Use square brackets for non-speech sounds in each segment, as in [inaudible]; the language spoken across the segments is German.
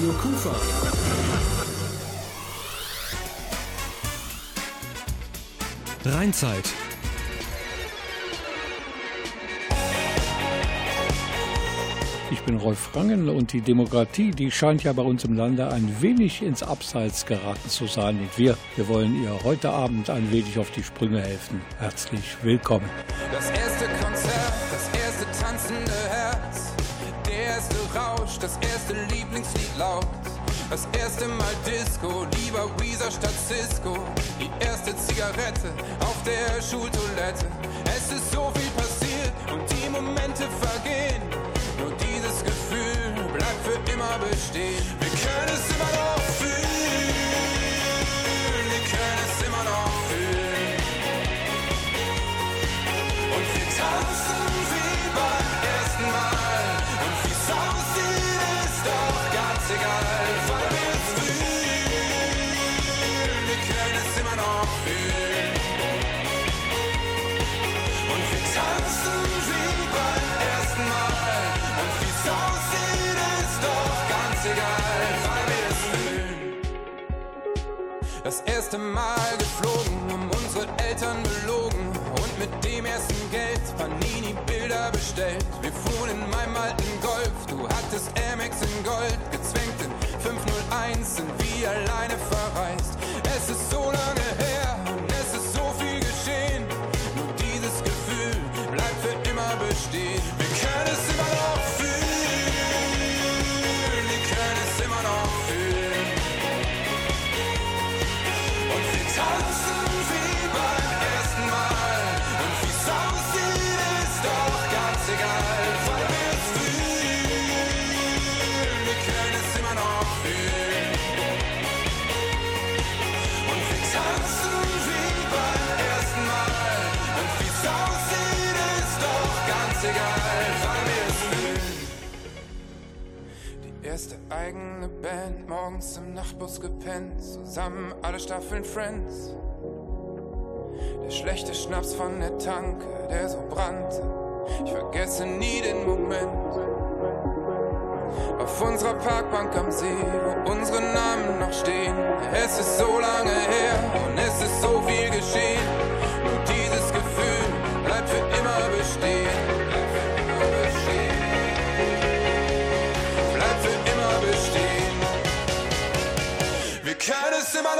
Radio Kufa. Rheinzeit. Ich bin Rolf Rangen und die Demokratie, die scheint ja bei uns im Lande ein wenig ins Abseits geraten zu sein. Und wir, wir wollen ihr heute Abend ein wenig auf die Sprünge helfen. Herzlich willkommen. Das erste Rausch, das erste Lieblingslied laut. Das erste Mal Disco, lieber Weezer statt Cisco. Die erste Zigarette auf der Schultoilette. Es ist so viel passiert und die Momente vergehen. Nur dieses Gefühl bleibt für immer bestehen. Wir können es immer noch fühlen. Erste Mal geflogen, um unsere Eltern belogen und mit dem ersten Geld Panini-Bilder bestellt. Wir fuhren in meinem alten Golf, du hattest Amex in Gold, gezwängt in 501, sind wie alleine verreist. Es ist so lange her eigene Band, morgens im Nachtbus gepennt, zusammen alle Staffeln Friends. Der schlechte Schnaps von der Tanke, der so brannte, ich vergesse nie den Moment. Auf unserer Parkbank am See, wo unsere Namen noch stehen. Es ist so lange her und es ist so viel geschehen. Wir können es immer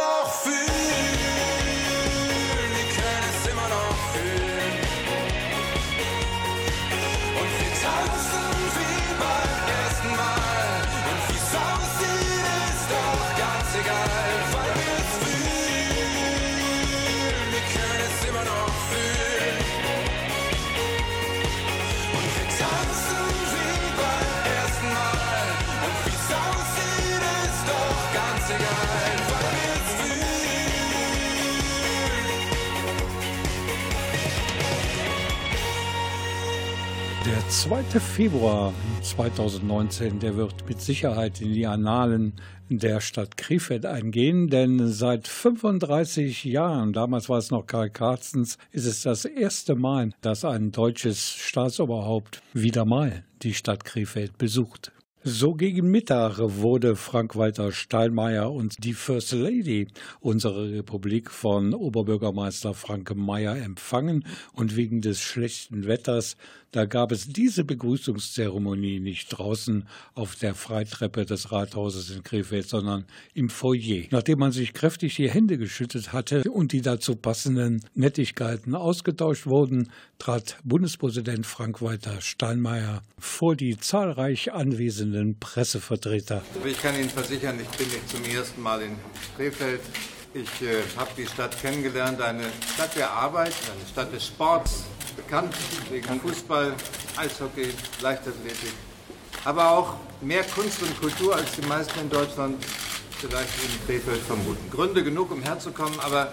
2. Februar 2019, der wird mit Sicherheit in die Annalen der Stadt Krefeld eingehen, denn seit 35 Jahren, damals war es noch Karl Carstens, ist es das erste Mal, dass ein deutsches Staatsoberhaupt wieder mal die Stadt Krefeld besucht. So gegen Mittag wurde Frank-Walter Steinmeier und die First Lady unserer Republik von Oberbürgermeister Frank Meyer empfangen und wegen des schlechten Wetters, da gab es diese Begrüßungszeremonie nicht draußen auf der Freitreppe des Rathauses in Krefeld, sondern im Foyer. Nachdem man sich kräftig die Hände geschüttet hatte und die dazu passenden Nettigkeiten ausgetauscht wurden, trat Bundespräsident Frank-Walter Steinmeier vor die zahlreich anwesenden Pressevertreter. Ich kann Ihnen versichern, ich bin nicht zum ersten Mal in Krefeld. Ich äh, habe die Stadt kennengelernt, eine Stadt der Arbeit, eine Stadt des Sports, bekannt wegen Fußball, Eishockey, Leichtathletik, aber auch mehr Kunst und Kultur als die meisten in Deutschland vielleicht in Krefeld vermuten. Gründe genug, um herzukommen, aber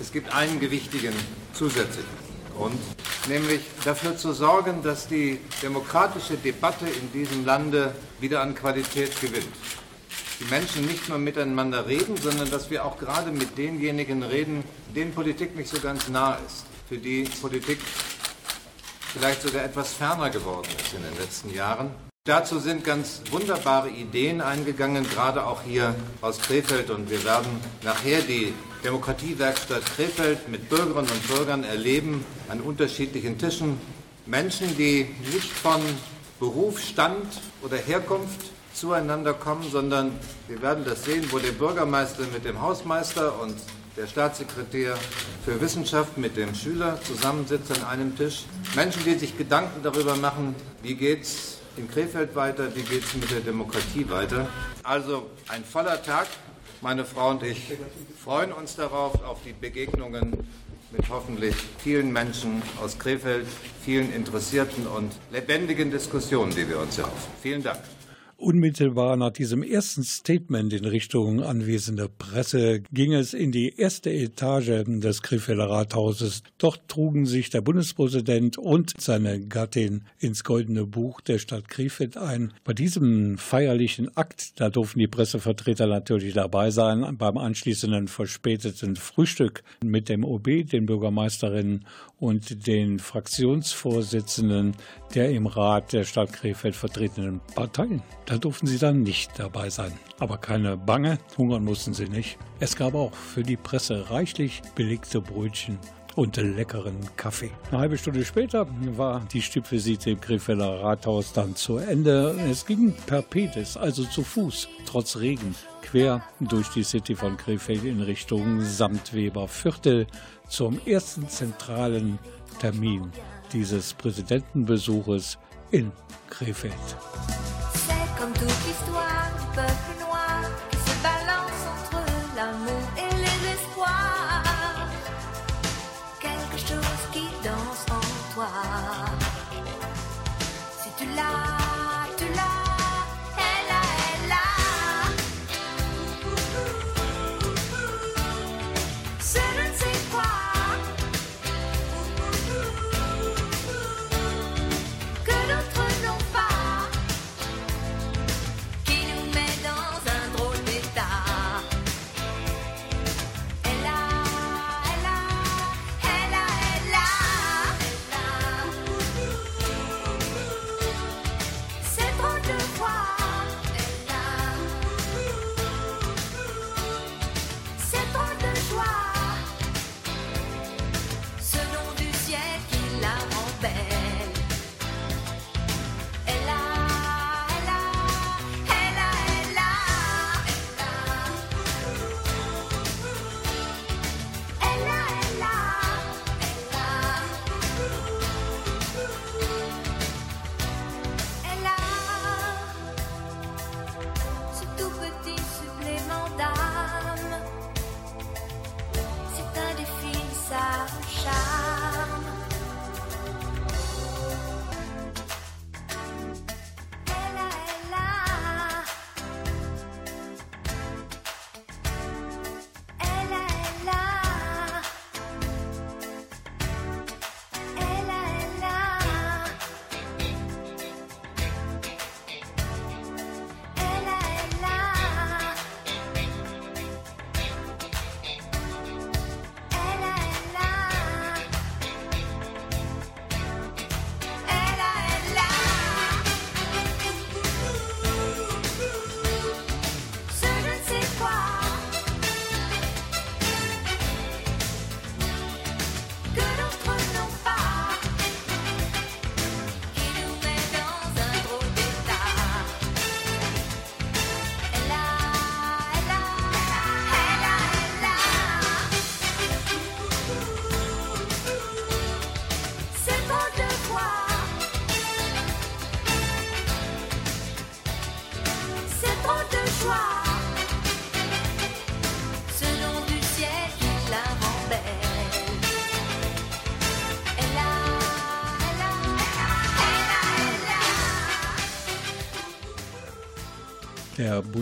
es gibt einen gewichtigen zusätzlichen Grund, nämlich dafür zu sorgen, dass die demokratische Debatte in diesem Lande wieder an Qualität gewinnt. Die Menschen nicht nur miteinander reden, sondern dass wir auch gerade mit denjenigen reden, denen Politik nicht so ganz nah ist, für die Politik vielleicht sogar etwas ferner geworden ist in den letzten Jahren. Dazu sind ganz wunderbare Ideen eingegangen, gerade auch hier aus Krefeld. Und wir werden nachher die Demokratiewerkstatt Krefeld mit Bürgerinnen und Bürgern erleben, an unterschiedlichen Tischen. Menschen, die nicht von Beruf, Stand oder Herkunft zueinander kommen, sondern wir werden das sehen, wo der Bürgermeister mit dem Hausmeister und der Staatssekretär für Wissenschaft mit dem Schüler zusammensitzen an einem Tisch. Menschen, die sich Gedanken darüber machen, wie geht es in Krefeld weiter, wie geht es mit der Demokratie weiter. Also ein voller Tag. Meine Frau und ich freuen uns darauf, auf die Begegnungen mit hoffentlich vielen Menschen aus Krefeld, vielen interessierten und lebendigen Diskussionen, die wir uns erhoffen. Vielen Dank. Unmittelbar nach diesem ersten Statement in Richtung anwesender Presse ging es in die erste Etage des Krefelder Rathauses. Dort trugen sich der Bundespräsident und seine Gattin ins Goldene Buch der Stadt Krefeld ein. Bei diesem feierlichen Akt, da durften die Pressevertreter natürlich dabei sein, beim anschließenden verspäteten Frühstück mit dem OB, den Bürgermeisterinnen und den Fraktionsvorsitzenden der im Rat der Stadt Krefeld vertretenen Parteien. Da durften sie dann nicht dabei sein. Aber keine Bange, hungern mussten sie nicht. Es gab auch für die Presse reichlich belegte Brötchen und leckeren Kaffee. Eine halbe Stunde später war die Stippvisite im Krefelder Rathaus dann zu Ende. Es ging per Pedes, also zu Fuß, trotz Regen, quer durch die City von Krefeld in Richtung Samtweber Viertel zum ersten zentralen Termin dieses Präsidentenbesuches in Krefeld.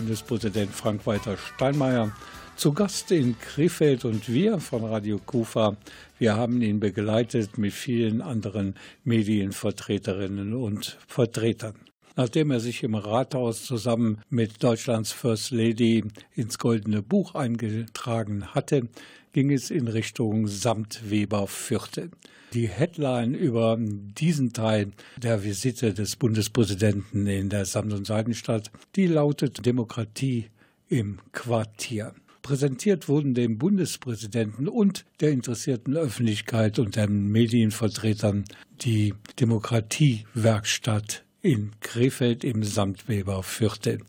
Bundespräsident Frank-Walter Steinmeier zu Gast in Krefeld und wir von Radio Kufa, wir haben ihn begleitet mit vielen anderen Medienvertreterinnen und Vertretern. Nachdem er sich im Rathaus zusammen mit Deutschlands First Lady ins Goldene Buch eingetragen hatte, ging es in Richtung Samtweber Fürte. Die Headline über diesen Teil der Visite des Bundespräsidenten in der Samt- und Seidenstadt, die lautet Demokratie im Quartier. Präsentiert wurden dem Bundespräsidenten und der interessierten Öffentlichkeit und den Medienvertretern die Demokratiewerkstatt in Krefeld im Samtweber Viertel.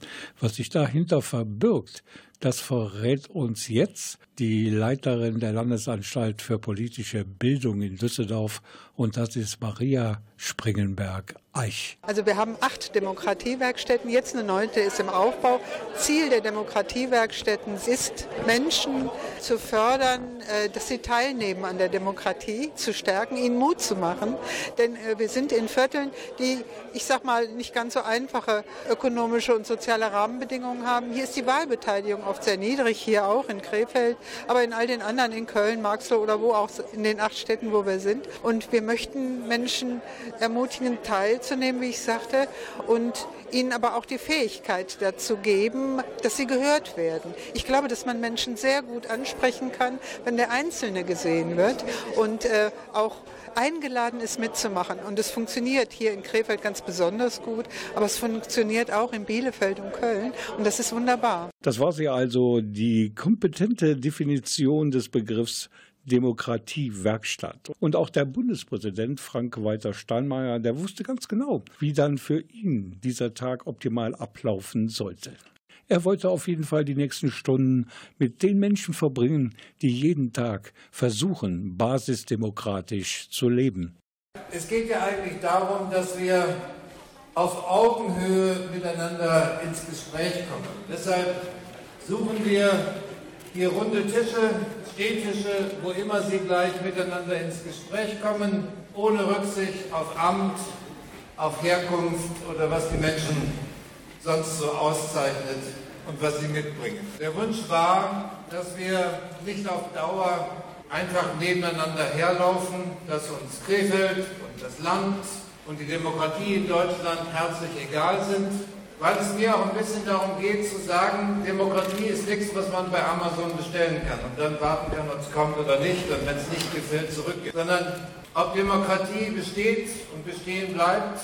Was sich dahinter verbirgt, das verrät uns jetzt die Leiterin der Landesanstalt für politische Bildung in Düsseldorf und das ist Maria Springenberg Eich. Also wir haben acht Demokratiewerkstätten, jetzt eine neunte ist im Aufbau. Ziel der Demokratiewerkstätten ist, Menschen zu fördern, äh, dass sie teilnehmen an der Demokratie, zu stärken, ihnen Mut zu machen. Denn äh, wir sind in Vierteln, die, ich sag mal, nicht ganz so einfache ökonomische und soziale Rahmenbedingungen haben. Hier ist die Wahlbeteiligung oft sehr niedrig, hier auch in Krefeld, aber in all den anderen, in Köln, Marxloh oder wo auch in den acht Städten, wo wir sind. Und wir möchten Menschen ermutigen, teilzunehmen, wie ich sagte, und ihnen aber auch die Fähigkeit dazu geben, dass sie gehört werden. Ich glaube, dass man Menschen sehr gut ansprechen kann, wenn der Einzelne gesehen wird und äh, auch eingeladen ist mitzumachen. Und es funktioniert hier in Krefeld ganz besonders gut, aber es funktioniert auch in Bielefeld und Köln und das ist wunderbar. Das war sie also, die kompetente Definition des Begriffs Demokratiewerkstatt. Und auch der Bundespräsident Frank-Walter Steinmeier, der wusste ganz genau, wie dann für ihn dieser Tag optimal ablaufen sollte. Er wollte auf jeden Fall die nächsten Stunden mit den Menschen verbringen, die jeden Tag versuchen, basisdemokratisch zu leben. Es geht ja eigentlich darum, dass wir auf Augenhöhe miteinander ins Gespräch kommen. Deshalb suchen wir hier runde Tische, Stehtische, wo immer sie gleich miteinander ins Gespräch kommen, ohne Rücksicht auf Amt, auf Herkunft oder was die Menschen sonst so auszeichnet und was sie mitbringen. Der Wunsch war, dass wir nicht auf Dauer einfach nebeneinander herlaufen, dass uns Krefeld und das Land und die Demokratie in Deutschland herzlich egal sind, weil es mir auch ein bisschen darum geht zu sagen, Demokratie ist nichts, was man bei Amazon bestellen kann und dann warten kann, ob es kommt oder nicht und wenn es nicht gefällt, zurückgeht. Sondern ob Demokratie besteht und bestehen bleibt,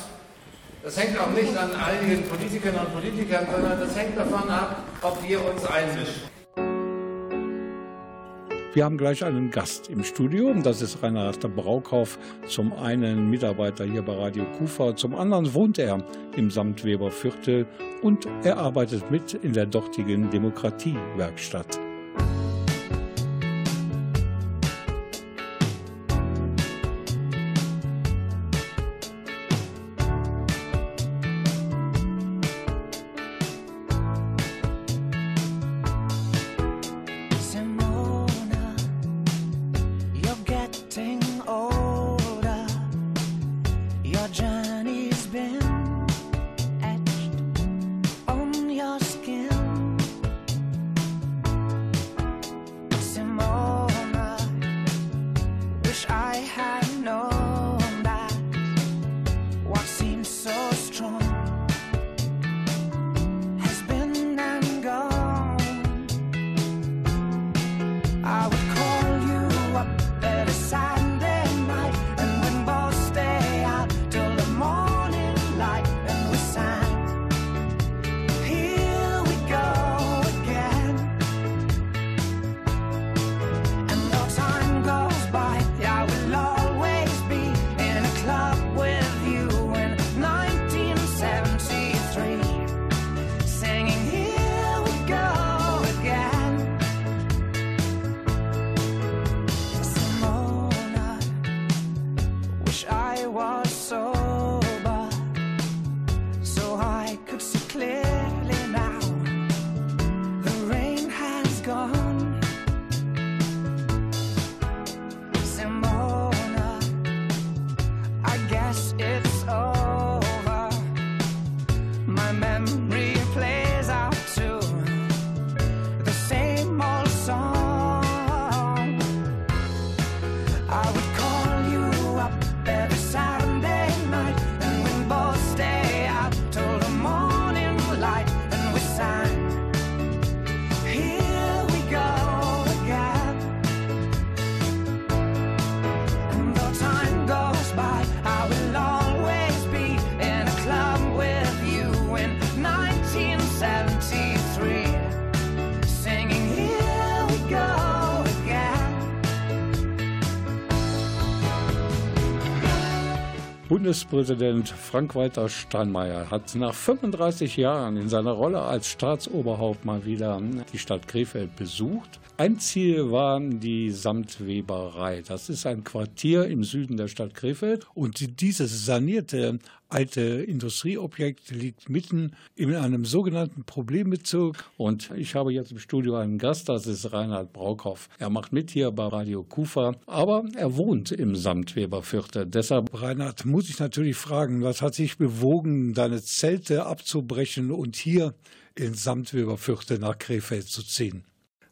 das hängt auch nicht an einigen Politikern und Politikern, sondern das hängt davon ab, ob wir uns einmischen. Wir haben gleich einen Gast im Studio. Das ist Reinhard Braukhoff. Zum einen Mitarbeiter hier bei Radio Kufa, zum anderen wohnt er im Samtweber Viertel und er arbeitet mit in der dortigen Demokratiewerkstatt. Bundespräsident Frank-Walter Steinmeier hat nach 35 Jahren in seiner Rolle als Staatsoberhaupt mal wieder die Stadt Krefeld besucht ein Ziel war die Samtweberei. Das ist ein Quartier im Süden der Stadt Krefeld und dieses sanierte alte Industrieobjekt liegt mitten in einem sogenannten Problembezug. Und ich habe jetzt im Studio einen Gast, das ist Reinhard Braukhoff. Er macht mit hier bei Radio Kufa, aber er wohnt im Samtweberviertel. Deshalb, Reinhard, muss ich natürlich fragen, was hat sich bewogen, deine Zelte abzubrechen und hier ins Samtweberviertel nach Krefeld zu ziehen?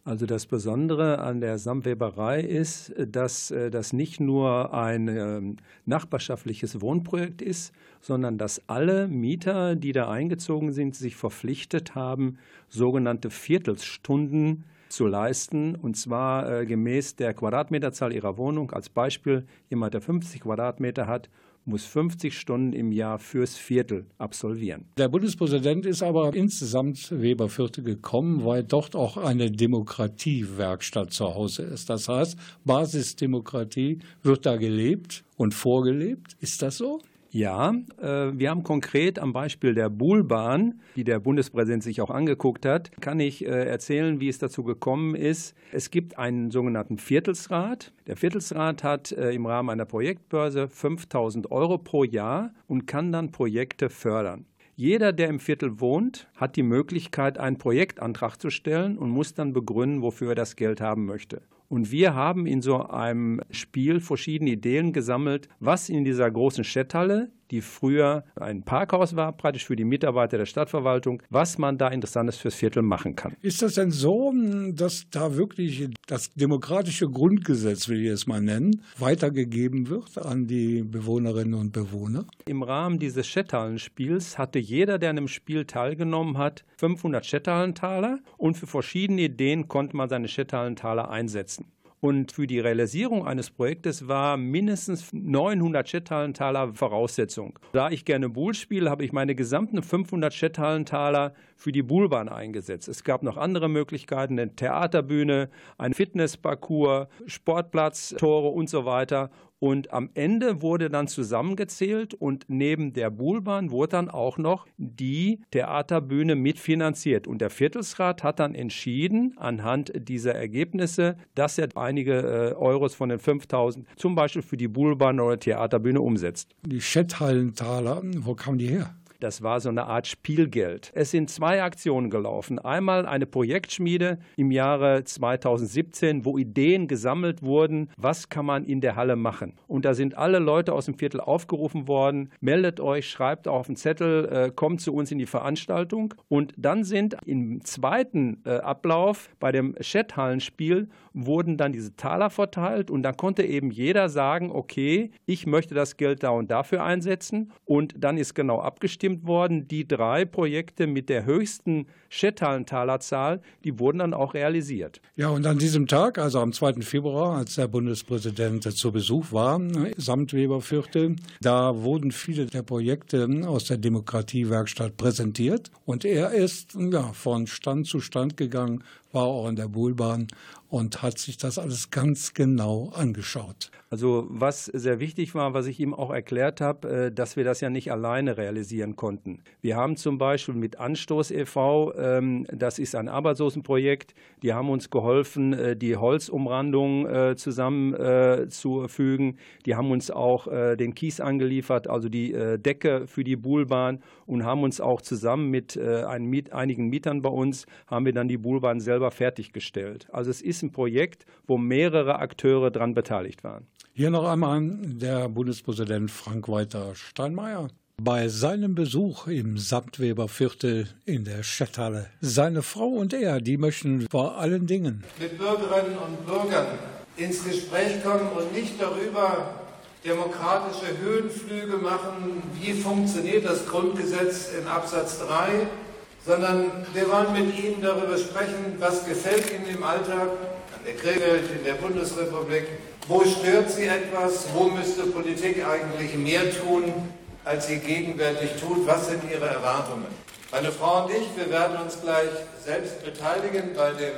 Also das Besondere an der Samtweberei ist, dass äh, das nicht nur ein ähm, nachbarschaftliches Wohnprojekt ist, sondern dass alle Mieter, die da eingezogen sind, sich verpflichtet haben, sogenannte Viertelstunden zu leisten, und zwar äh, gemäß der Quadratmeterzahl ihrer Wohnung. Als Beispiel, jemand, der 50 Quadratmeter hat muss 50 Stunden im Jahr fürs Viertel absolvieren. Der Bundespräsident ist aber insgesamt Weberviertel gekommen, weil dort auch eine Demokratiewerkstatt zu Hause ist. Das heißt, Basisdemokratie wird da gelebt und vorgelebt. Ist das so? Ja, äh, wir haben konkret am Beispiel der Buhlbahn, die der Bundespräsident sich auch angeguckt hat, kann ich äh, erzählen, wie es dazu gekommen ist. Es gibt einen sogenannten Viertelsrat. Der Viertelsrat hat äh, im Rahmen einer Projektbörse 5000 Euro pro Jahr und kann dann Projekte fördern. Jeder, der im Viertel wohnt, hat die Möglichkeit, einen Projektantrag zu stellen und muss dann begründen, wofür er das Geld haben möchte. Und wir haben in so einem Spiel verschiedene Ideen gesammelt, was in dieser großen Städthalle, die früher ein Parkhaus war, praktisch für die Mitarbeiter der Stadtverwaltung, was man da Interessantes fürs Viertel machen kann. Ist das denn so, dass da wirklich das demokratische Grundgesetz, will ich es mal nennen, weitergegeben wird an die Bewohnerinnen und Bewohner? Im Rahmen dieses Städthallenspiels hatte jeder, der an dem Spiel teilgenommen hat, 500 Städthallentaler und für verschiedene Ideen konnte man seine Städthallentaler einsetzen. Und für die Realisierung eines Projektes war mindestens 900 Chathalentaler Voraussetzung. Da ich gerne Bull spiele, habe ich meine gesamten 500 Chathalentaler für die Bullbahn eingesetzt. Es gab noch andere Möglichkeiten, eine Theaterbühne, ein Fitnessparcours, Sportplatz, Tore und so weiter. Und am Ende wurde dann zusammengezählt und neben der Buhlbahn wurde dann auch noch die Theaterbühne mitfinanziert. Und der Viertelsrat hat dann entschieden, anhand dieser Ergebnisse, dass er einige äh, Euros von den 5000 zum Beispiel für die Buhlbahn oder Theaterbühne umsetzt. Die Schetthalentaler, wo kamen die her? Das war so eine Art Spielgeld. Es sind zwei Aktionen gelaufen. Einmal eine Projektschmiede im Jahre 2017, wo Ideen gesammelt wurden, was kann man in der Halle machen. Und da sind alle Leute aus dem Viertel aufgerufen worden, meldet euch, schreibt auf den Zettel, äh, kommt zu uns in die Veranstaltung. Und dann sind im zweiten äh, Ablauf bei dem Chathallenspiel wurden dann diese Taler verteilt und dann konnte eben jeder sagen, okay, ich möchte das Geld da und dafür einsetzen und dann ist genau abgestimmt worden, die drei Projekte mit der höchsten Schetthalenthaler-Zahl, die wurden dann auch realisiert. Ja, und an diesem Tag, also am 2. Februar, als der Bundespräsident zu Besuch war, samt Weberviertel, da wurden viele der Projekte aus der Demokratiewerkstatt präsentiert und er ist ja, von Stand zu Stand gegangen, war auch in der Buhlbahn und hat sich das alles ganz genau angeschaut. Also was sehr wichtig war, was ich ihm auch erklärt habe, äh, dass wir das ja nicht alleine realisieren konnten. Wir haben zum Beispiel mit Anstoß e.V., ähm, das ist ein Arbeitslosenprojekt, die haben uns geholfen, äh, die Holzumrandung äh, zusammenzufügen. Die haben uns auch den Kies angeliefert, also die Decke für die Buhlbahn und haben uns auch zusammen mit einigen Mietern bei uns, haben wir dann die Buhlbahn selber fertiggestellt. Also es ist ein Projekt, wo mehrere Akteure daran beteiligt waren. Hier noch einmal der Bundespräsident Frank-Walter Steinmeier. Bei seinem Besuch im Samtweberviertel in der Stadthalle. Seine Frau und er, die möchten vor allen Dingen mit Bürgerinnen und Bürgern ins Gespräch kommen und nicht darüber demokratische Höhenflüge machen, wie funktioniert das Grundgesetz in Absatz 3, sondern wir wollen mit Ihnen darüber sprechen, was gefällt Ihnen im Alltag, der Krefeld, in der Bundesrepublik. Wo stört Sie etwas? Wo müsste Politik eigentlich mehr tun, als sie gegenwärtig tut? Was sind Ihre Erwartungen? Meine Frau und ich, wir werden uns gleich selbst beteiligen bei dem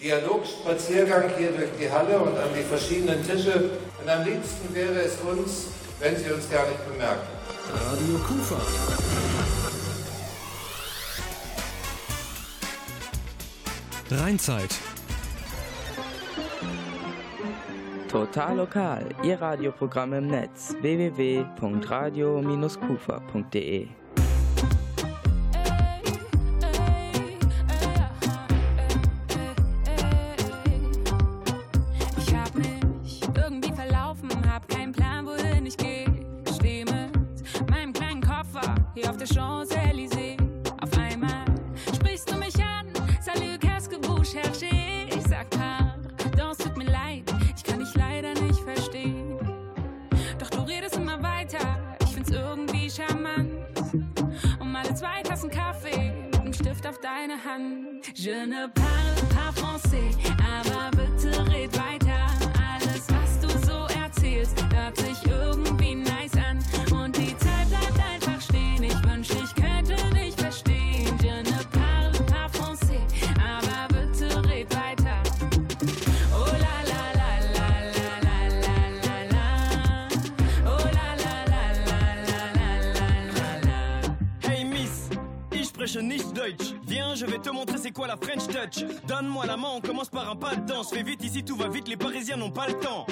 Dialogspaziergang hier durch die Halle und an die verschiedenen Tische. Und am liebsten wäre es uns, wenn Sie uns gar nicht bemerken. Radio Kufa. Rheinzeit. Total lokal, Ihr Radioprogramm im Netz www.radio-kufa.de Je ne parle pas français, aber bitte red weiter. Alles, was du so erzählst, hört sich irgendwie Viens, je vais te montrer c'est quoi la French Touch. Donne-moi la main, on commence par un pas de danse. Fais vite ici, tout va vite, les Parisiens n'ont pas le temps.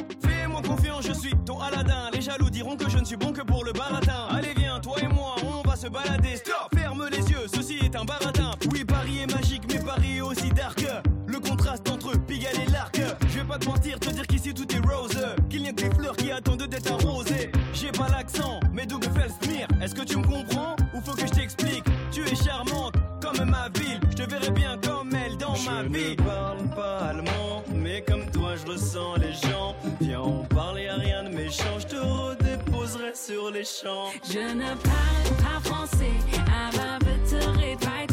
Je suis ton Aladdin. Les jaloux diront que je ne suis bon que pour le baratin. Allez viens, toi et moi, on va se balader. Stop, ferme les yeux, ceci est un baratin. Oui, Paris est magique, mais Paris est aussi dark. Le contraste entre Pigalle et l'Arc. Je vais pas te mentir, te dire qu'ici tout est rose. Qu'il n'y a que les fleurs qui attendent d'être arrosées. J'ai pas l'accent, mais Doug Felsmir. Est-ce que tu me comprends ou faut que je t'explique? Tu es charmante comme ma ville. Je te verrai bien comme elle dans ma vie. Je ne parle pas allemand, mais comme toi je ressens les gens. Viens, on parle, a rien de méchant. Je te redéposerai sur les champs. Je ne parle pas français, aber bitte red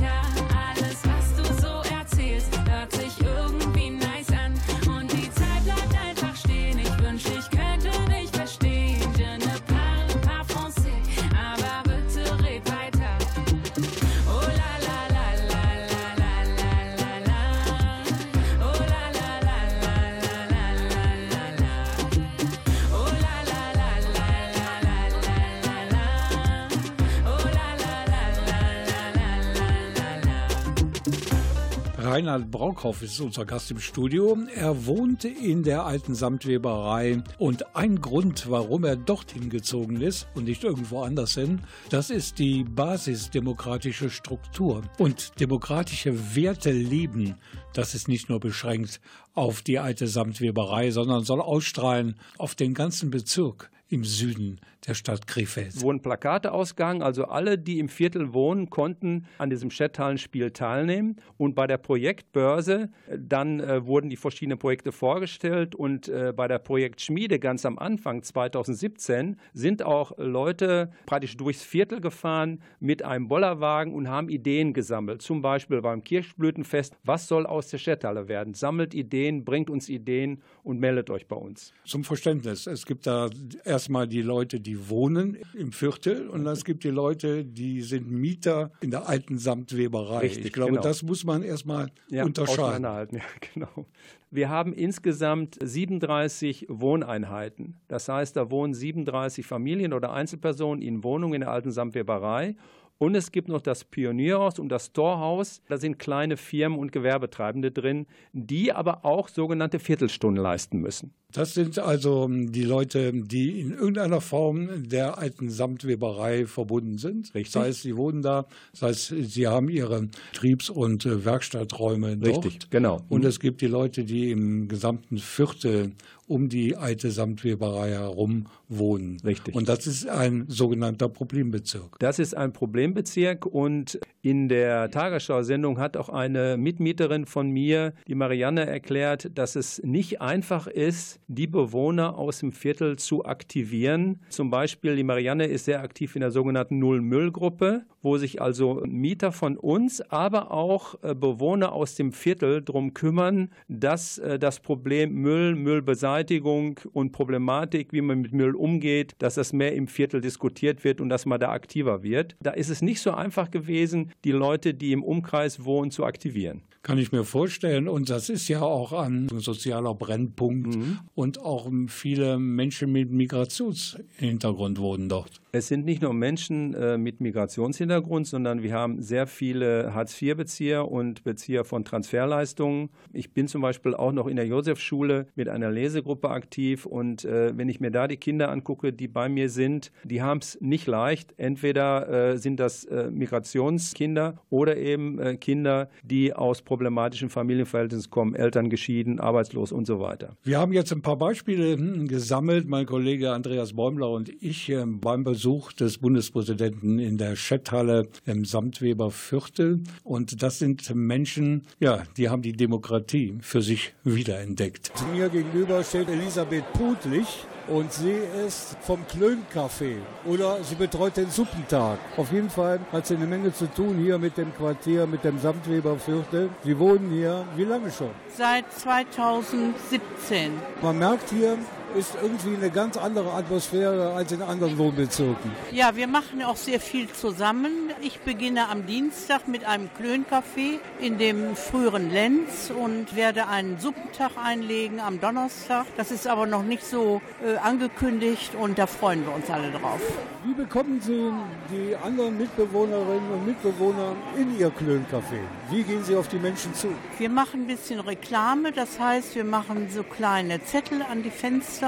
Reinhard Braukhoff ist unser Gast im Studio. Er wohnt in der alten Samtweberei und ein Grund, warum er dorthin gezogen ist und nicht irgendwo anders hin, das ist die basisdemokratische Struktur. Und demokratische Werte leben, das ist nicht nur beschränkt auf die alte Samtweberei, sondern soll ausstrahlen auf den ganzen Bezirk im Süden der Stadt Krefeld. wurden Plakate ausgegangen, also alle, die im Viertel wohnen, konnten an diesem Schetthallenspiel teilnehmen. Und bei der Projektbörse, äh, dann äh, wurden die verschiedenen Projekte vorgestellt und äh, bei der Projektschmiede ganz am Anfang 2017 sind auch Leute praktisch durchs Viertel gefahren mit einem Bollerwagen und haben Ideen gesammelt. Zum Beispiel beim Kirschblütenfest, was soll aus der Schetthalle werden? Sammelt Ideen, bringt uns Ideen und meldet euch bei uns. Zum Verständnis, es gibt da erstmal die Leute, die wohnen im Viertel und es gibt die Leute, die sind Mieter in der alten Samtweberei. Richtig, ich glaube, genau. das muss man erstmal ja, unterscheiden. [laughs] Ja, genau. Wir haben insgesamt 37 Wohneinheiten. Das heißt, da wohnen 37 Familien oder Einzelpersonen in Wohnungen in der alten Samtweberei. Und es gibt noch das Pionierhaus und das Torhaus. Da sind kleine Firmen und Gewerbetreibende drin, die aber auch sogenannte Viertelstunden leisten müssen. Das sind also die Leute, die in irgendeiner Form der alten Samtweberei verbunden sind. Richtig. Das heißt, sie wohnen da, das heißt, sie haben ihre Betriebs- und äh, Werkstatträume Richtig, dort. genau. Und es gibt die Leute, die im gesamten Viertel um die alte Samtweberei herum wohnen. Richtig. Und das ist ein sogenannter Problembezirk. Das ist ein Problembezirk und in der Tagesschau-Sendung hat auch eine Mitmieterin von mir, die Marianne, erklärt, dass es nicht einfach ist, die Bewohner aus dem Viertel zu aktivieren. Zum Beispiel, die Marianne ist sehr aktiv in der sogenannten Null-Müll-Gruppe, wo sich also Mieter von uns, aber auch äh, Bewohner aus dem Viertel darum kümmern, dass äh, das Problem Müll, Müllbeseitigung und Problematik, wie man mit Müll umgeht, dass das mehr im Viertel diskutiert wird und dass man da aktiver wird. Da ist es nicht so einfach gewesen, die Leute, die im Umkreis wohnen, zu aktivieren. Kann ich mir vorstellen. Und das ist ja auch ein sozialer Brennpunkt. Und auch viele Menschen mit Migrationshintergrund wohnen dort. Es sind nicht nur Menschen äh, mit Migrationshintergrund, sondern wir haben sehr viele Hartz-IV-Bezieher und Bezieher von Transferleistungen. Ich bin zum Beispiel auch noch in der Josefschule mit einer Lesegruppe aktiv und äh, wenn ich mir da die Kinder angucke, die bei mir sind, die haben es nicht leicht. Entweder äh, sind das Migrationskinder oder eben Kinder, die aus problematischen Familienverhältnissen kommen, Eltern geschieden, arbeitslos und so weiter. Wir haben jetzt ein paar Beispiele hm, gesammelt, mein Kollege Andreas Bäumler und ich äh, beim Besuch des Bundespräsidenten in der Schetthalle im Samtweber Viertel. Und das sind Menschen, ja, die haben die Demokratie für sich wiederentdeckt. Mir gegenüber steht Elisabeth Putlich. Und sie ist vom Klön-Café oder sie betreut den Suppentag. Auf jeden Fall hat sie eine Menge zu tun hier mit dem Quartier, mit dem Samtweber Viertel. Sie wohnen hier wie lange schon? Seit 2017. Man merkt hier, ist irgendwie eine ganz andere Atmosphäre als in anderen Wohnbezirken. Ja, wir machen auch sehr viel zusammen. Ich beginne am Dienstag mit einem Klöncafé in dem früheren Lenz und werde einen Suppentag einlegen am Donnerstag. Das ist aber noch nicht so äh, angekündigt und da freuen wir uns alle drauf. Wie bekommen Sie die anderen Mitbewohnerinnen und Mitbewohner in Ihr Klöncafé? Wie gehen Sie auf die Menschen zu? Wir machen ein bisschen Reklame, das heißt, wir machen so kleine Zettel an die Fenster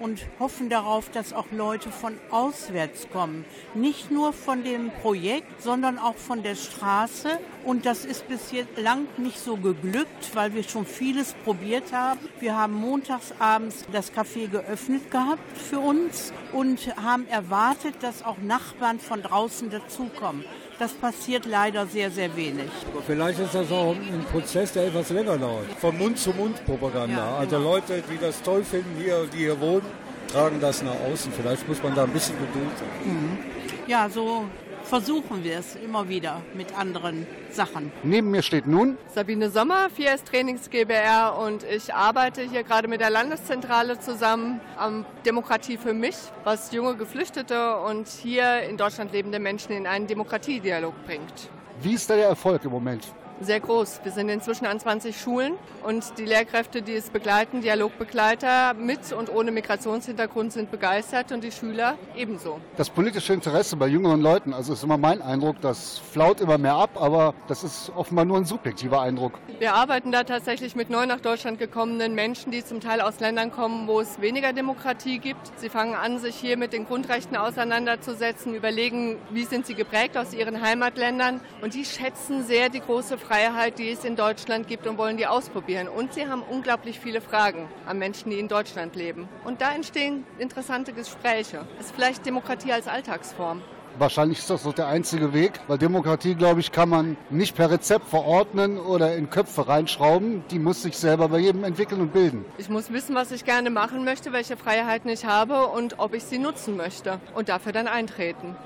und hoffen darauf, dass auch Leute von auswärts kommen. Nicht nur von dem Projekt, sondern auch von der Straße. Und das ist bis jetzt lang nicht so geglückt, weil wir schon vieles probiert haben. Wir haben montagsabends das Café geöffnet gehabt für uns und haben erwartet, dass auch Nachbarn von draußen dazukommen. Das passiert leider sehr, sehr wenig. Aber vielleicht ist das auch ein Prozess, der etwas länger dauert. Von Mund zu Mund Propaganda. Ja, Also genau. Leute, die das toll finden, hier, die hier wohnen, tragen das nach außen. Vielleicht muss man da ein bisschen Geduld haben. Ja, so versuchen wir es immer wieder mit anderen Sachen. Neben mir steht nun Sabine Sommer, 4S Trainings GBR und ich arbeite hier gerade mit der Landeszentrale zusammen am Demokratie für mich, was junge Geflüchtete und hier in Deutschland lebende Menschen in einen Demokratiedialog bringt. Wie ist da der Erfolg im Moment? Sehr groß. Wir sind inzwischen an 20 Schulen und die Lehrkräfte, die es begleiten, Dialogbegleiter mit und ohne Migrationshintergrund sind begeistert und die Schüler ebenso. Das politische Interesse bei jüngeren Leuten, also ist immer mein Eindruck, das flaut immer mehr ab, aber das ist offenbar nur ein subjektiver Eindruck. Wir arbeiten da tatsächlich mit neu nach Deutschland gekommenen Menschen, die zum Teil aus Ländern kommen, wo es weniger Demokratie gibt. Sie fangen an, sich hier mit den Grundrechten auseinanderzusetzen, überlegen, wie sind sie geprägt aus ihren Heimatländern und die schätzen sehr die große Freiheit, die es in Deutschland gibt und wollen die ausprobieren. Und sie haben unglaublich viele Fragen an Menschen, die in Deutschland leben. Und da entstehen interessante Gespräche. Es ist vielleicht Demokratie als Alltagsform. Wahrscheinlich ist das doch der einzige Weg, weil Demokratie, glaube ich, kann man nicht per Rezept verordnen oder in Köpfe reinschrauben. Die muss sich selber bei jedem entwickeln und bilden. Ich muss wissen, was ich gerne machen möchte, welche Freiheiten ich habe und ob ich sie nutzen möchte und dafür dann eintreten.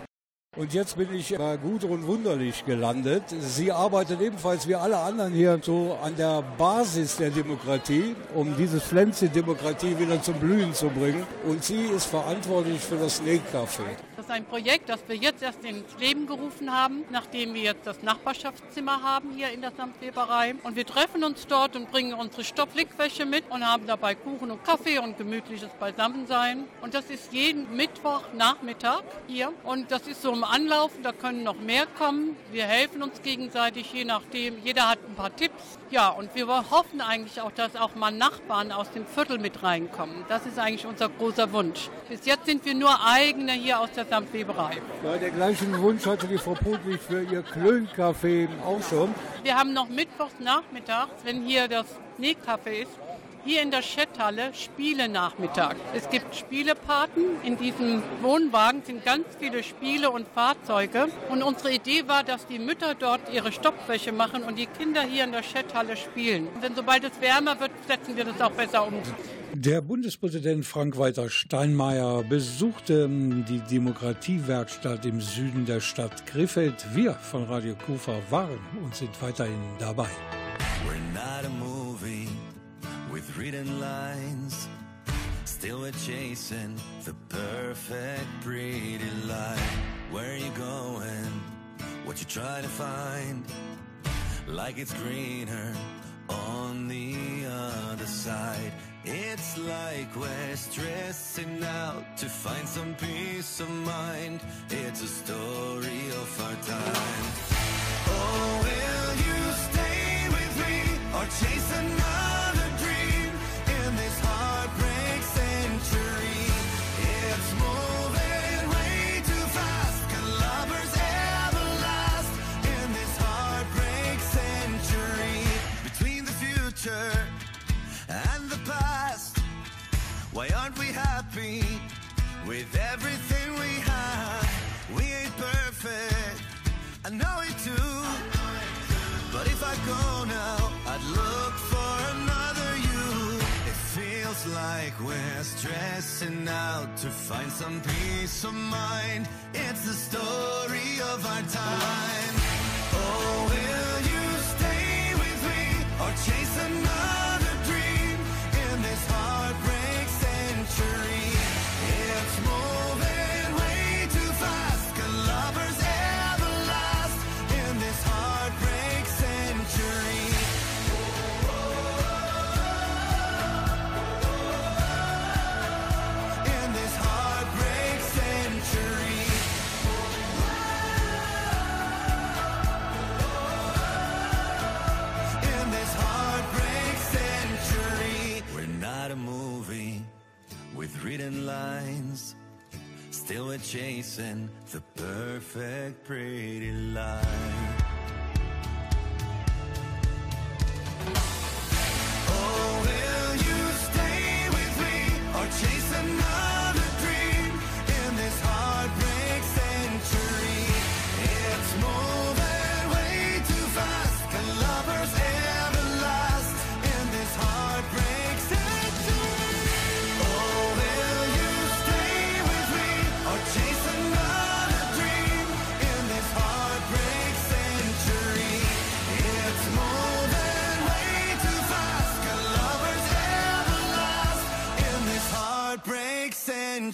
Und jetzt bin ich bei Gudrun Wunderlich gelandet. Sie arbeitet ebenfalls wie alle anderen hier so an der Basis der Demokratie, um dieses Pflänzchen Demokratie wieder zum Blühen zu bringen. Und sie ist verantwortlich für das Snake-Café. Das ist ein Projekt, das wir jetzt erst ins Leben gerufen haben, nachdem wir jetzt das Nachbarschaftszimmer haben hier in der Samtweberei. Und wir treffen uns dort und bringen unsere Stofflickwäsche mit und haben dabei Kuchen und Kaffee und gemütliches Beisammensein. Und das ist jeden Mittwochnachmittag hier. Und das ist so im Anlaufen, da können noch mehr kommen. Wir helfen uns gegenseitig, je nachdem. Jeder hat ein paar Tipps. Ja, und wir hoffen eigentlich auch, dass auch mal Nachbarn aus dem Viertel mit reinkommen. Das ist eigentlich unser großer Wunsch. Bis jetzt sind wir nur eigene hier aus der Samtweberei. Ja, der gleichen Wunsch hatte die Frau Putlich für ihr Klön-Café auch schon. Wir haben noch mittwochs nachmittags, wenn hier das Nähcafé ist, hier in der Schetthalle Spiele-Nachmittag. Es gibt Spielepaten. In diesem Wohnwagen sind ganz viele Spiele und Fahrzeuge. Und unsere Idee war, dass die Mütter dort ihre Stoppwäsche machen und die Kinder hier in der Schetthalle spielen. Denn sobald es wärmer wird, setzen wir das auch besser um. Der Bundespräsident Frank-Walter Steinmeier besuchte ähm, die Demokratiewerkstatt im Süden der Stadt Krefeld. Wir von Radio Kufa waren und sind weiterhin dabei. We're not a movie written lines. Still we're chasing the perfect pretty life. Where are you going? what you try to find, like it's greener on the other side. It's like we're stressing out to find some peace of mind. It's a story of our time. Oh, will you stay with me or chase another some peace of mind. We're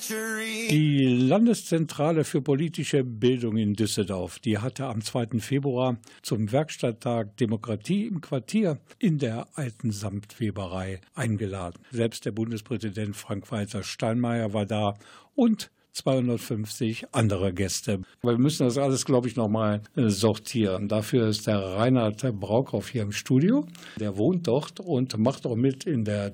Die Landeszentrale für politische Bildung in Düsseldorf, die hatte am 2. Februar zum Werkstatttag Demokratie im Quartier in der alten Samtweberei eingeladen. Selbst der Bundespräsident Frank-Walter Steinmeier war da und 250 andere Gäste. Wir müssen das alles, glaube ich, nochmal äh, sortieren. Dafür ist der Reinhard Braukauf hier im Studio. Der wohnt dort und macht auch mit in der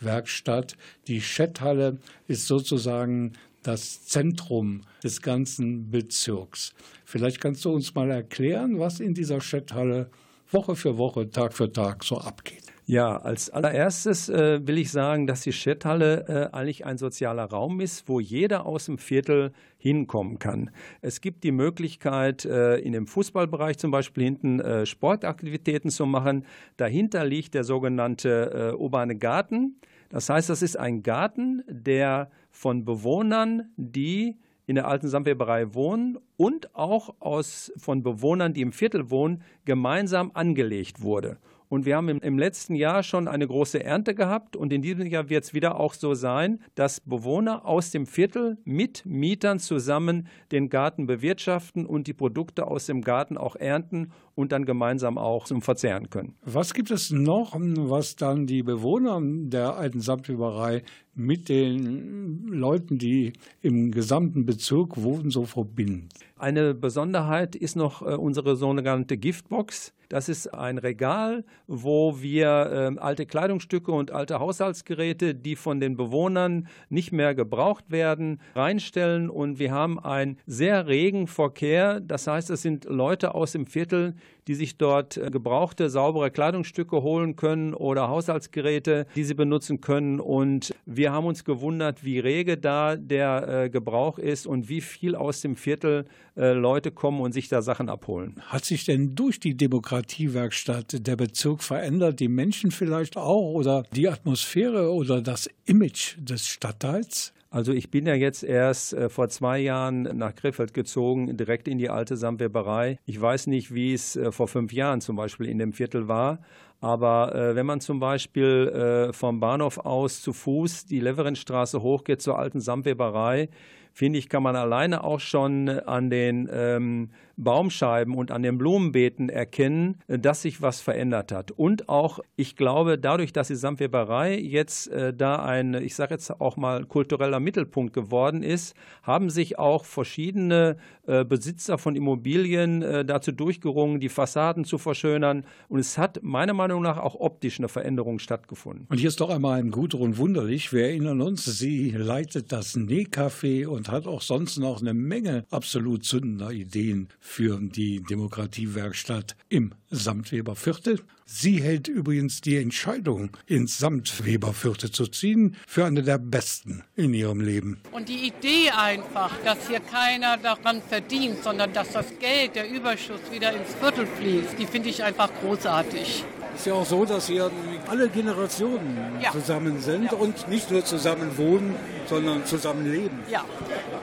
Demokratiewerkstatt. Die Schetthalle ist sozusagen das Zentrum des ganzen Bezirks. Vielleicht kannst du uns mal erklären, was in dieser Schetthalle Woche für Woche, Tag für Tag so abgeht. Ja, als allererstes äh, will ich sagen, dass die Städthalle äh, eigentlich ein sozialer Raum ist, wo jeder aus dem Viertel hinkommen kann. Es gibt die Möglichkeit, äh, in dem Fußballbereich zum Beispiel hinten äh, Sportaktivitäten zu machen. Dahinter liegt der sogenannte äh, urbane Garten. Das heißt, das ist ein Garten, der von Bewohnern, die in der alten Samtweberei wohnen und auch aus, von Bewohnern, die im Viertel wohnen, gemeinsam angelegt wurde. Und wir haben im, letzten Jahr schon eine große Ernte gehabt und in diesem Jahr wird es wieder auch so sein, dass Bewohner aus dem Viertel mit Mietern zusammen den Garten bewirtschaften und die Produkte aus dem Garten auch ernten und dann gemeinsam auch zum Verzehren können. Was gibt es noch, was dann die Bewohner der alten Samtweberei mit den Leuten, die im gesamten Bezirk wohnen, so verbinden? Eine Besonderheit ist noch äh, unsere sogenannte Giftbox. Das ist ein Regal, wo wir äh, alte Kleidungsstücke und alte Haushaltsgeräte, die von den Bewohnern nicht mehr gebraucht werden, reinstellen. Und wir haben einen sehr regen Verkehr. Das heißt, es sind Leute aus dem Viertel, die sich dort äh, gebrauchte, saubere Kleidungsstücke holen können oder Haushaltsgeräte, die sie benutzen können. Und wir haben uns gewundert, wie rege da der äh, Gebrauch ist und wie viel aus dem Viertel äh, Leute kommen und sich da Sachen abholen. Hat sich denn durch die Demokratiewerkstatt der Bezirk verändert? Die Menschen vielleicht auch oder die Atmosphäre oder das Image des Stadtteils? Also ich bin ja jetzt erst äh, vor zwei Jahren nach Krefeld gezogen, direkt in die alte Samtweberei. Ich weiß nicht, wie es äh, vor fünf Jahren zum Beispiel in dem Viertel war. Aber äh, wenn man zum Beispiel äh, vom Bahnhof aus zu Fuß die Leverinstraße hochgeht zur alten Samtweberei, finde ich, kann man alleine auch schon an den ähm, Baumscheiben und an den Blumenbeeten erkennen, äh, dass sich was verändert hat. Und auch, ich glaube, dadurch, dass die Samtweberei jetzt äh, da ein, ich sage jetzt auch mal, kultureller Mittelpunkt geworden ist, haben sich auch verschiedene äh, Besitzer von Immobilien äh, dazu durchgerungen, die Fassaden zu verschönern. Und es hat meiner Meinung nach auch optisch eine Veränderung stattgefunden. Und hier ist doch einmal ein Gudrun Wunderlich. Wir erinnern uns, sie leitet das Nähcafé und hat auch sonst noch eine Menge absolut zündender Ideen für die Demokratiewerkstatt im Samtweberviertel. Sie hält übrigens die Entscheidung, ins Samtweberviertel zu ziehen, für eine der besten in ihrem Leben. Und die Idee einfach, dass hier keiner daran verdient, sondern dass das Geld, der Überschuss wieder ins Viertel fließt, die finde ich einfach großartig. Es ist ja auch so, dass hier alle Generationen Ja. zusammen sind und nicht nur zusammen wohnen, sondern zusammen leben. Ja,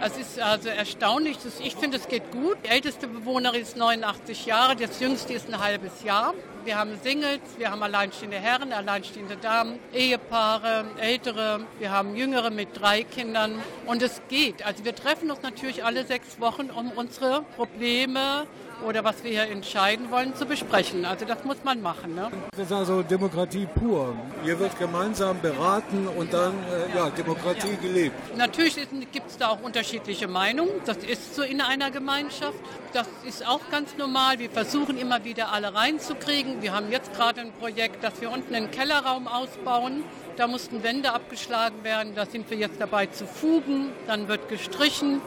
es ist also erstaunlich. dass- Ich finde, es geht gut. Die älteste Bewohnerin ist 89 Jahre, das jüngste ist ein halbes Jahr. Wir haben Singles, wir haben alleinstehende Herren, alleinstehende Damen, Ehepaare, Ältere, wir haben Jüngere mit drei Kindern und es geht. Also wir treffen uns natürlich alle sechs Wochen, um unsere Probleme oder was wir hier entscheiden wollen zu besprechen. Also das muss man machen. Ne? Das ist also Demokratie pur. Hier wird gemeinsam beraten und dann äh, ja, Demokratie gelebt. Natürlich gibt es da auch unterschiedliche Meinungen. Das ist so in einer Gemeinschaft. Das ist auch ganz normal. Wir versuchen immer wieder alle reinzukriegen. Wir haben jetzt gerade ein Projekt, dass wir unten einen Kellerraum ausbauen. Da mussten Wände abgeschlagen werden. Da sind wir jetzt dabei zu fugen. Dann wird gestrichen.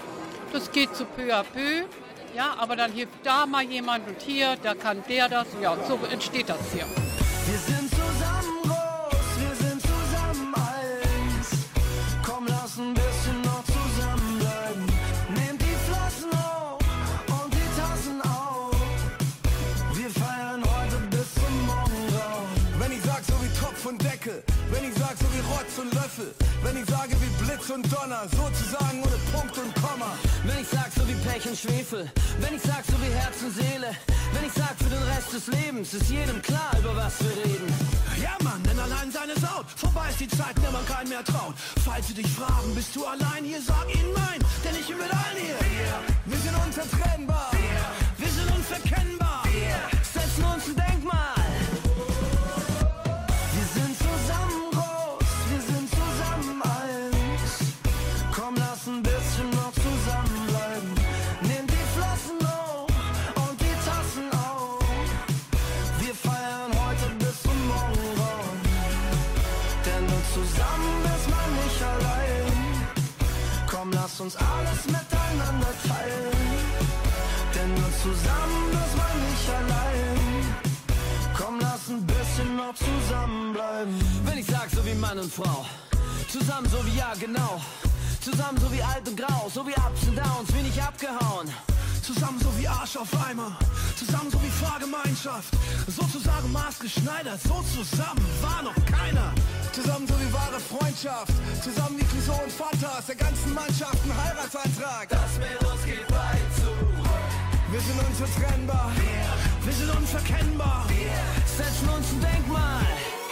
Das geht so peu à peu. Ja, aber dann hilft da mal jemand und hier, da kann der das. Ja, so entsteht das hier. Wir sind zusammen groß, wir sind zusammen eins. Komm, lass ein bisschen noch zusammenbleiben. Nehmt die Flaschen hoch und die Tassen auf. Wir feiern heute bis zum Morgengrauen. Wenn ich sag so wie Topf und Deckel, wenn ich sag so wie Rotz und Löffel, wenn ich sage wie Blitz und Donner, sozusagen und Schwefel, wenn ich sag so wie Herz und Seele, wenn ich sag für den Rest des Lebens, ist jedem klar, über was wir reden. Ja Mann, denn allein sein ist out. Vorbei ist die Zeit, der man keinen mehr traut. Falls sie dich fragen, bist du allein hier, sag ihnen nein, denn ich bin mit allen hier. Wir sind unzertrennbar, wir sind unverkennbar. Setzen Fahrgemeinschaft, sozusagen maßgeschneidert, so zusammen war noch keiner. Zusammen so wie wahre Freundschaft, zusammen wie Clouseau und Fantas, der ganzen Mannschaft ein Heiratsantrag. Das mit uns geht weit zu. Wir sind unzertrennbar, wir sind unverkennbar. setzen uns ein Denkmal.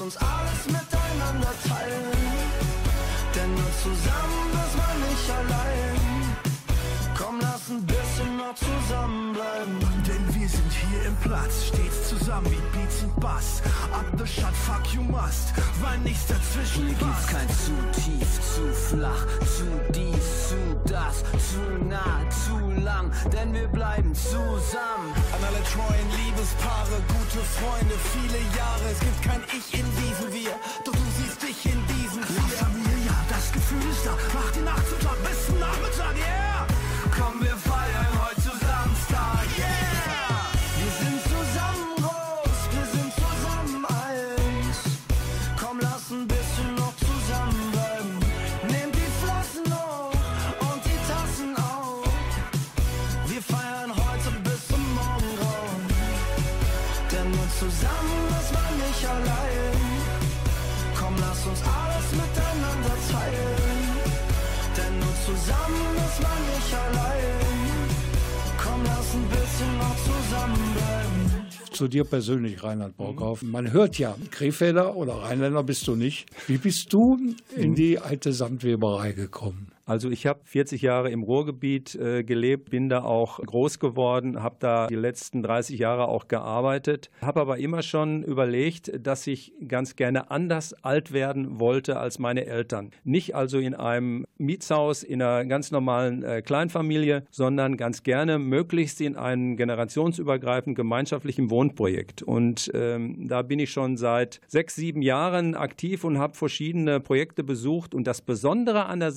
Lass uns alles miteinander teilen. Denn nur zusammen ist man nicht allein. Komm, lass ein bisschen noch zusammenbleiben. Denn wir sind hier im Platz, stets zusammen wie Beats und Bass. Up the shot, fuck you must, weil nichts dazwischen Hier gibt's kein zu tief, zu flach, zu dies, zu das, zu nah, zu lang, denn wir bleiben zusammen. An alle treuen Liebespaare, gute Freunde, viele Jahre. Es gibt kein Ich in diesem Wir, doch du siehst dich in diesen vier. Familie, ja, das Gefühl ist da. Mach die Nacht Zu dir persönlich, Reinhard Borghoff. Man hört ja, Krefelder oder Rheinländer bist du nicht. Wie bist du in die alte Samtweberei gekommen? Also ich habe 40 Jahre im Ruhrgebiet äh, gelebt, bin da auch groß geworden, habe da die letzten 30 Jahre auch gearbeitet, habe aber immer schon überlegt, dass ich ganz gerne anders alt werden wollte als meine Eltern. Nicht also in einem Mietshaus, in einer ganz normalen äh, Kleinfamilie, sondern ganz gerne möglichst in einem generationsübergreifenden gemeinschaftlichen Wohnprojekt. Und ähm, da bin ich schon seit sechs, sieben Jahren aktiv und habe verschiedene Projekte besucht. Und das Besondere an der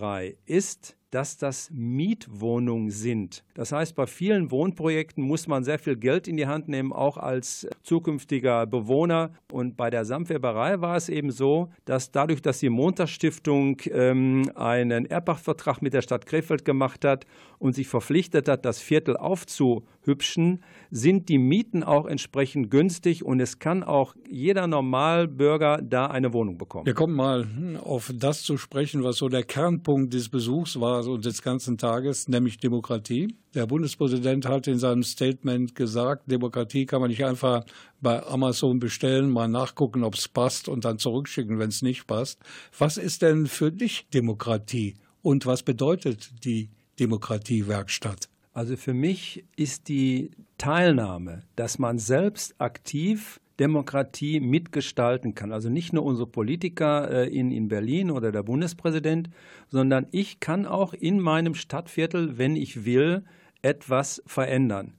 Samtweberei ist, dass das Mietwohnungen sind. Das heißt, bei vielen Wohnprojekten muss man sehr viel Geld in die Hand nehmen, auch als zukünftiger Bewohner. Und bei der Samtweberei war es eben so, dass dadurch, dass die Montagsstiftung ähm, einen Erbpachtvertrag mit der Stadt Krefeld gemacht hat und sich verpflichtet hat, das Viertel aufzuhübschen, sind die Mieten auch entsprechend günstig und es kann auch jeder Normalbürger da eine Wohnung bekommen. Wir kommen mal auf das zu sprechen, was so der Kernpunkt des Besuchs war und des ganzen Tages, nämlich Demokratie. Der Bundespräsident hat in seinem Statement gesagt, Demokratie kann man nicht einfach bei Amazon bestellen, mal nachgucken, ob es passt und dann zurückschicken, wenn es nicht passt. Was ist denn für dich Demokratie und was bedeutet die Demokratiewerkstatt? Also für mich ist die Teilnahme, dass man selbst aktiv Demokratie mitgestalten kann. Also nicht nur unsere Politiker äh, in, in Berlin oder der Bundespräsident, sondern ich kann auch in meinem Stadtviertel, wenn ich will, etwas verändern.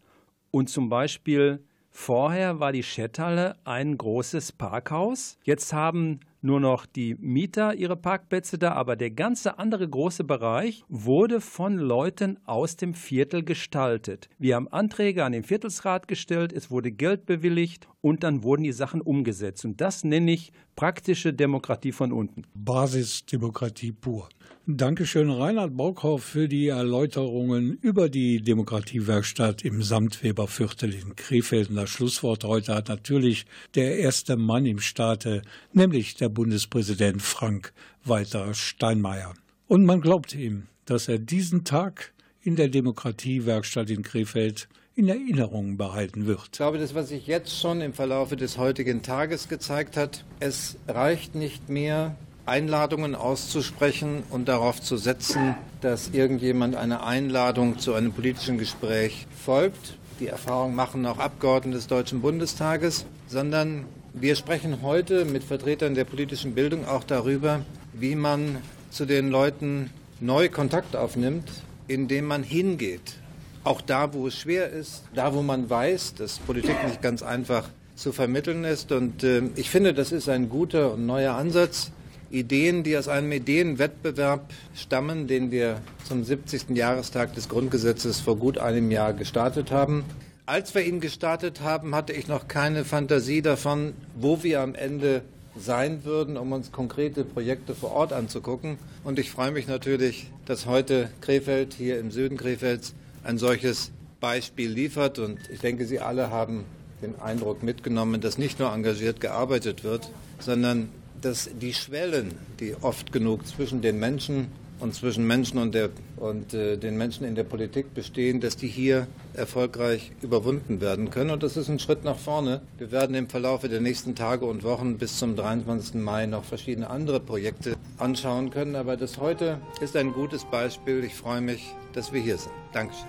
Und zum Beispiel vorher war die Schetthalle ein großes Parkhaus. Jetzt haben nur noch die Mieter ihre Parkplätze da, aber der ganze andere große Bereich wurde von Leuten aus dem Viertel gestaltet. Wir haben Anträge an den Viertelsrat gestellt, es wurde Geld bewilligt und dann wurden die Sachen umgesetzt. Und das nenne ich praktische Demokratie von unten. Basisdemokratie pur. Dankeschön, Reinhard Baukhoff, für die Erläuterungen über die Demokratiewerkstatt im Samtweberviertel in Krefeld. Und das Schlusswort heute hat natürlich der erste Mann im Staate, nämlich der Bundespräsident Frank-Walter Steinmeier. Und man glaubt ihm, dass er diesen Tag in der Demokratiewerkstatt in Krefeld in Erinnerung behalten wird. Ich glaube, das, was sich jetzt schon im Verlaufe des heutigen Tages gezeigt hat, es reicht nicht mehr, Einladungen auszusprechen und darauf zu setzen, dass irgendjemand eine Einladung zu einem politischen Gespräch folgt. Die Erfahrung machen auch Abgeordnete des Deutschen Bundestages, sondern wir sprechen heute mit Vertretern der politischen Bildung auch darüber, wie man zu den Leuten neu Kontakt aufnimmt, indem man hingeht. Auch da, wo es schwer ist, da, wo man weiß, dass Politik nicht ganz einfach zu vermitteln ist. Und äh, ich finde, das ist ein guter und neuer Ansatz. Ideen, die aus einem Ideenwettbewerb stammen, den wir zum 70. Jahrestag des Grundgesetzes vor gut einem Jahr gestartet haben. Als wir ihn gestartet haben, hatte ich noch keine Fantasie davon, wo wir am Ende sein würden, um uns konkrete Projekte vor Ort anzugucken. Und ich freue mich natürlich, dass heute Krefeld hier im Süden Krefelds ein solches Beispiel liefert. Und ich denke, Sie alle haben den Eindruck mitgenommen, dass nicht nur engagiert gearbeitet wird, sondern dass die Schwellen, die oft genug zwischen den Menschen und zwischen Menschen und, der, und äh, den Menschen in der Politik bestehen, dass die hier erfolgreich überwunden werden können. Und das ist ein Schritt nach vorne. Wir werden im Verlauf der nächsten Tage und Wochen bis zum 23. Mai noch verschiedene andere Projekte anschauen können. Aber das heute ist ein gutes Beispiel. Ich freue mich, dass wir hier sind. Dankeschön.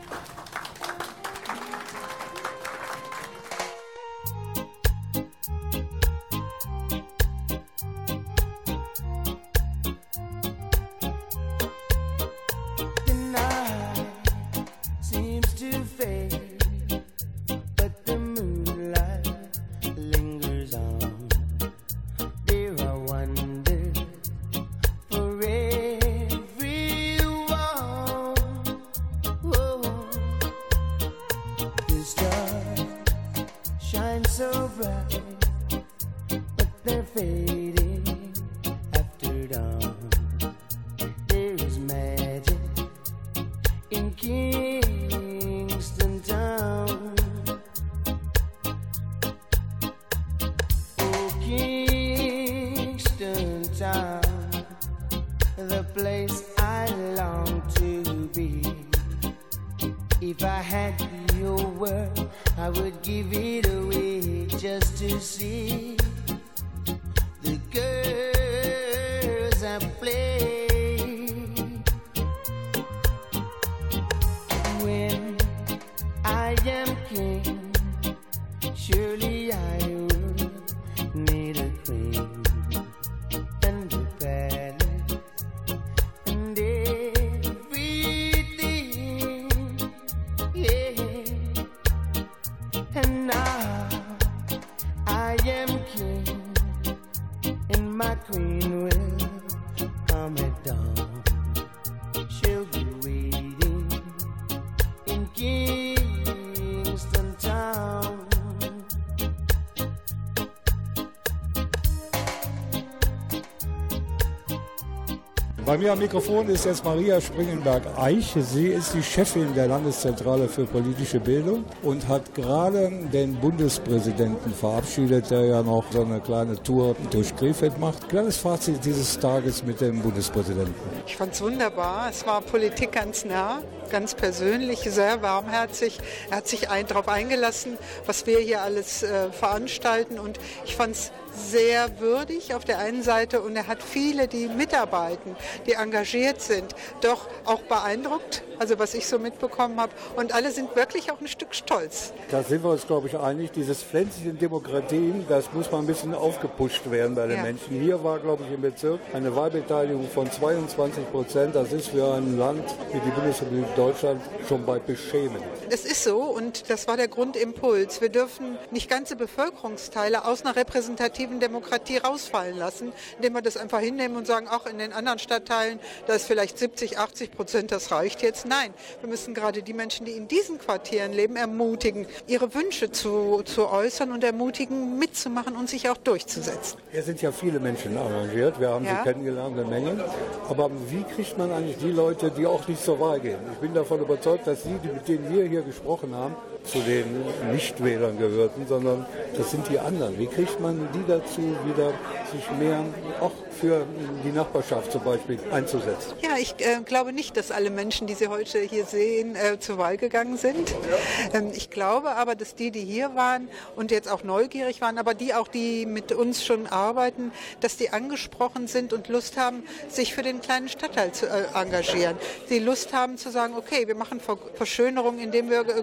The place I long to be. If I had your word, I would give it away just to see mir am Mikrofon ist jetzt Maria Springenberg-Eich. Sie ist die Chefin der Landeszentrale für politische Bildung und hat gerade den Bundespräsidenten verabschiedet, der ja noch so eine kleine Tour durch Krefeld macht. Kleines Fazit dieses Tages mit dem Bundespräsidenten. Ich fand es wunderbar. Es war Politik ganz nah, ganz persönlich, sehr warmherzig. Er hat sich ein, darauf eingelassen, was wir hier alles äh, veranstalten. Und ich fand es sehr würdig auf der einen Seite und er hat viele, die mitarbeiten, die engagiert sind, doch auch beeindruckt, also was ich so mitbekommen habe. Und alle sind wirklich auch ein Stück stolz. Da sind wir uns, glaube ich, einig. Dieses Pflänzchen Demokratie, das muss mal ein bisschen aufgepusht werden bei den Ja. Menschen. Hier war, glaube ich, im Bezirk eine Wahlbeteiligung von 22 Prozent. Das ist für ein Land wie die Bundesrepublik Deutschland schon bei beschämend. Es ist so und das war der Grundimpuls. Wir dürfen nicht ganze Bevölkerungsteile aus einer repräsentativen Demokratie rausfallen lassen, indem wir das einfach hinnehmen und sagen, auch in den anderen Stadtteilen, da ist vielleicht 70, 80 Prozent, das reicht jetzt. Nein, wir müssen gerade die Menschen, die in diesen Quartieren leben, ermutigen, ihre Wünsche zu, zu äußern und ermutigen, mitzumachen und sich auch durchzusetzen. Hier sind ja viele Menschen engagiert. Wir haben Ja. sie kennengelernt, eine Menge. Aber wie kriegt man eigentlich die Leute, die auch nicht zur Wahl gehen? Ich bin davon überzeugt, dass die, die mit denen wir hier gesprochen haben, zu den Nichtwählern gehörten, sondern das sind die anderen. Wie kriegt man die dazu, wieder sich mehr auch für die Nachbarschaft zum Beispiel einzusetzen? Ja, ich äh, glaube nicht, dass alle Menschen, die Sie heute hier sehen, äh, zur Wahl gegangen sind. Ähm, ich glaube aber, dass die, die hier waren und jetzt auch neugierig waren, aber die auch, die mit uns schon arbeiten, dass die angesprochen sind und Lust haben, sich für den kleinen Stadtteil zu äh, engagieren. Die Lust haben zu sagen, okay, wir machen Ver Verschönerung, indem wir äh,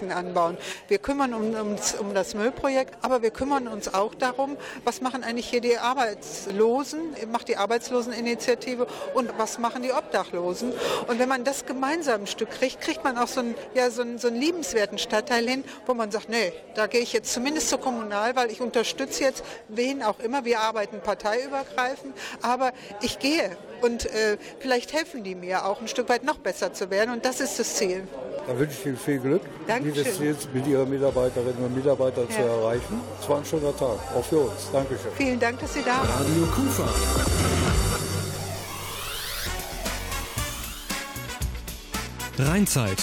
Grünflächen anbauen. Wir kümmern uns um das Müllprojekt, aber wir kümmern uns auch darum, was machen eigentlich hier die Arbeitslosen, macht die Arbeitsloseninitiative und was machen die Obdachlosen. Und wenn man das gemeinsam ein Stück kriegt, kriegt man auch so einen, ja, so einen, so einen liebenswerten Stadtteil hin, wo man sagt, nee, da gehe ich jetzt zumindest zur Kommunalwahl, ich unterstütze jetzt wen auch immer, wir arbeiten parteiübergreifend, aber ich gehe und äh, vielleicht helfen die mir auch ein Stück weit noch besser zu werden und das ist das Ziel. Da wünsche ich Ihnen viel Glück, Dankeschön. Ziel mit Ihren Mitarbeiterinnen und Mitarbeitern zu Ja. erreichen. Es war ein schöner Tag, auch für uns. Dankeschön. Vielen Dank, dass Sie da waren. Radio Kufa. Rheinzeit.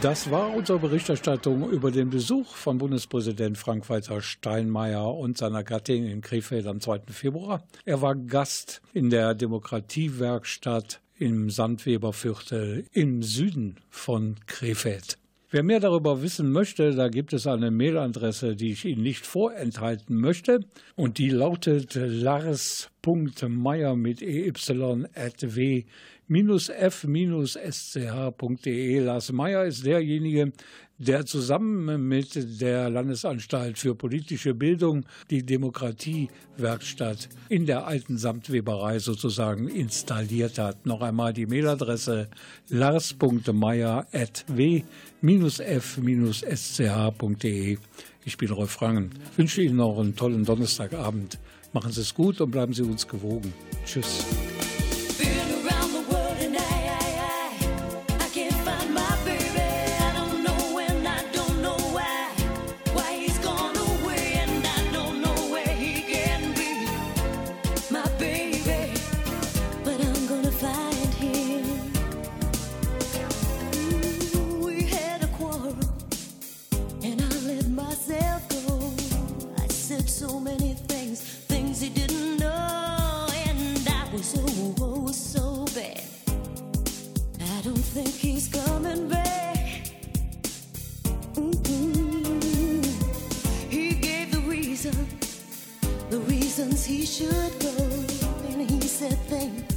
Das war unsere Berichterstattung über den Besuch von Bundespräsident Frank-Walter Steinmeier und seiner Gattin in Krefeld am 2. Februar. Er war Gast in der Demokratiewerkstatt im Sandweberviertel im Süden von Krefeld. Wer mehr darüber wissen möchte, da gibt es eine Mailadresse, die ich Ihnen nicht vorenthalten möchte. Und die lautet lars.meier mit ey at w f-sch.de. Lars Meyer ist derjenige, der zusammen mit der Landesanstalt für politische Bildung die Demokratiewerkstatt in der alten Samtweberei sozusagen installiert hat. Noch einmal die Mailadresse lars.meier.w-f-sch.de. Ich bin Rolf Rangen. Ich wünsche Ihnen noch einen tollen Donnerstagabend. Machen Sie es gut und bleiben Sie uns gewogen. Tschüss. he should go. And he said, Thank you.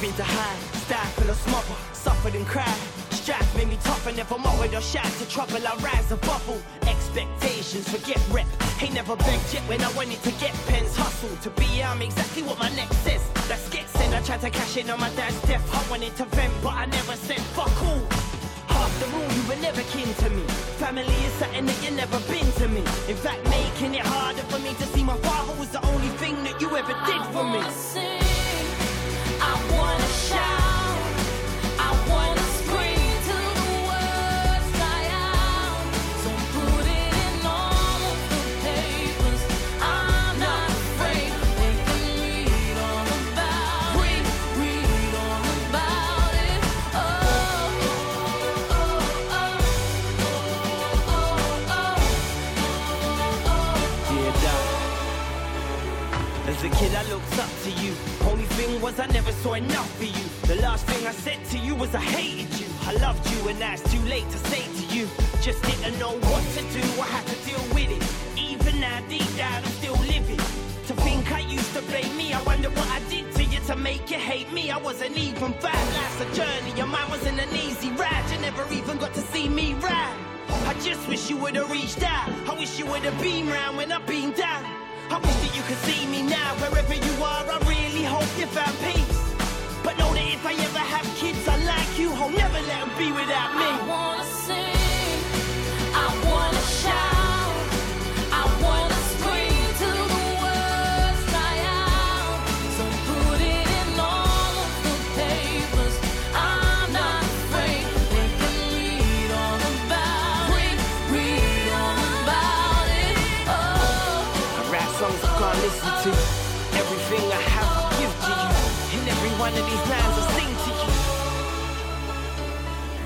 been to high, stack full of smother, suffered and cried. Strife made me tough and never more with a shot to trouble. I rise and bubble. Expectations, forget rep. Ain't never begged yet when I wanted to get pens. Hustle to be I'm exactly what my next is. That's get sent. I tried to cash in on my dad's death. I wanted to vent, but I never said fuck all. After all, you were never kin to me. Family is something that you never been to me. In fact, making it harder for me to see my father was the only thing that you ever did for me. I wanna shout. was I never saw enough for you. The last thing I said to you was I hated you. I loved you and now it's too late to say to you. Just didn't know what to do, I had to deal with it. Even now, deep down, I'm still living. To think I used to blame me, I wonder what I did to you to make you hate me. I wasn't even five, life's a journey, your mind wasn't an easy ride. You never even got to see me ride. I just wish you would've reached out. I wish you would've been round when I been down. I wish that you could see me now, wherever you are. I really hope you found peace. But know that if I ever have kids, I like you. I'll never let them be without me. I wanna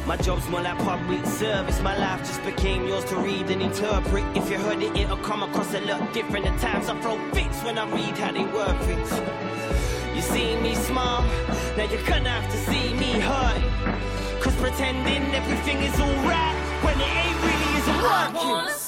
My job's more like public service. My life just became yours to read and interpret. If you heard it, it'll come across a lot different. At times I throw fits when I read how they word things. You see me smile, now you're gonna have to see me hurt. Cause pretending everything is alright when it ain't really isn't working.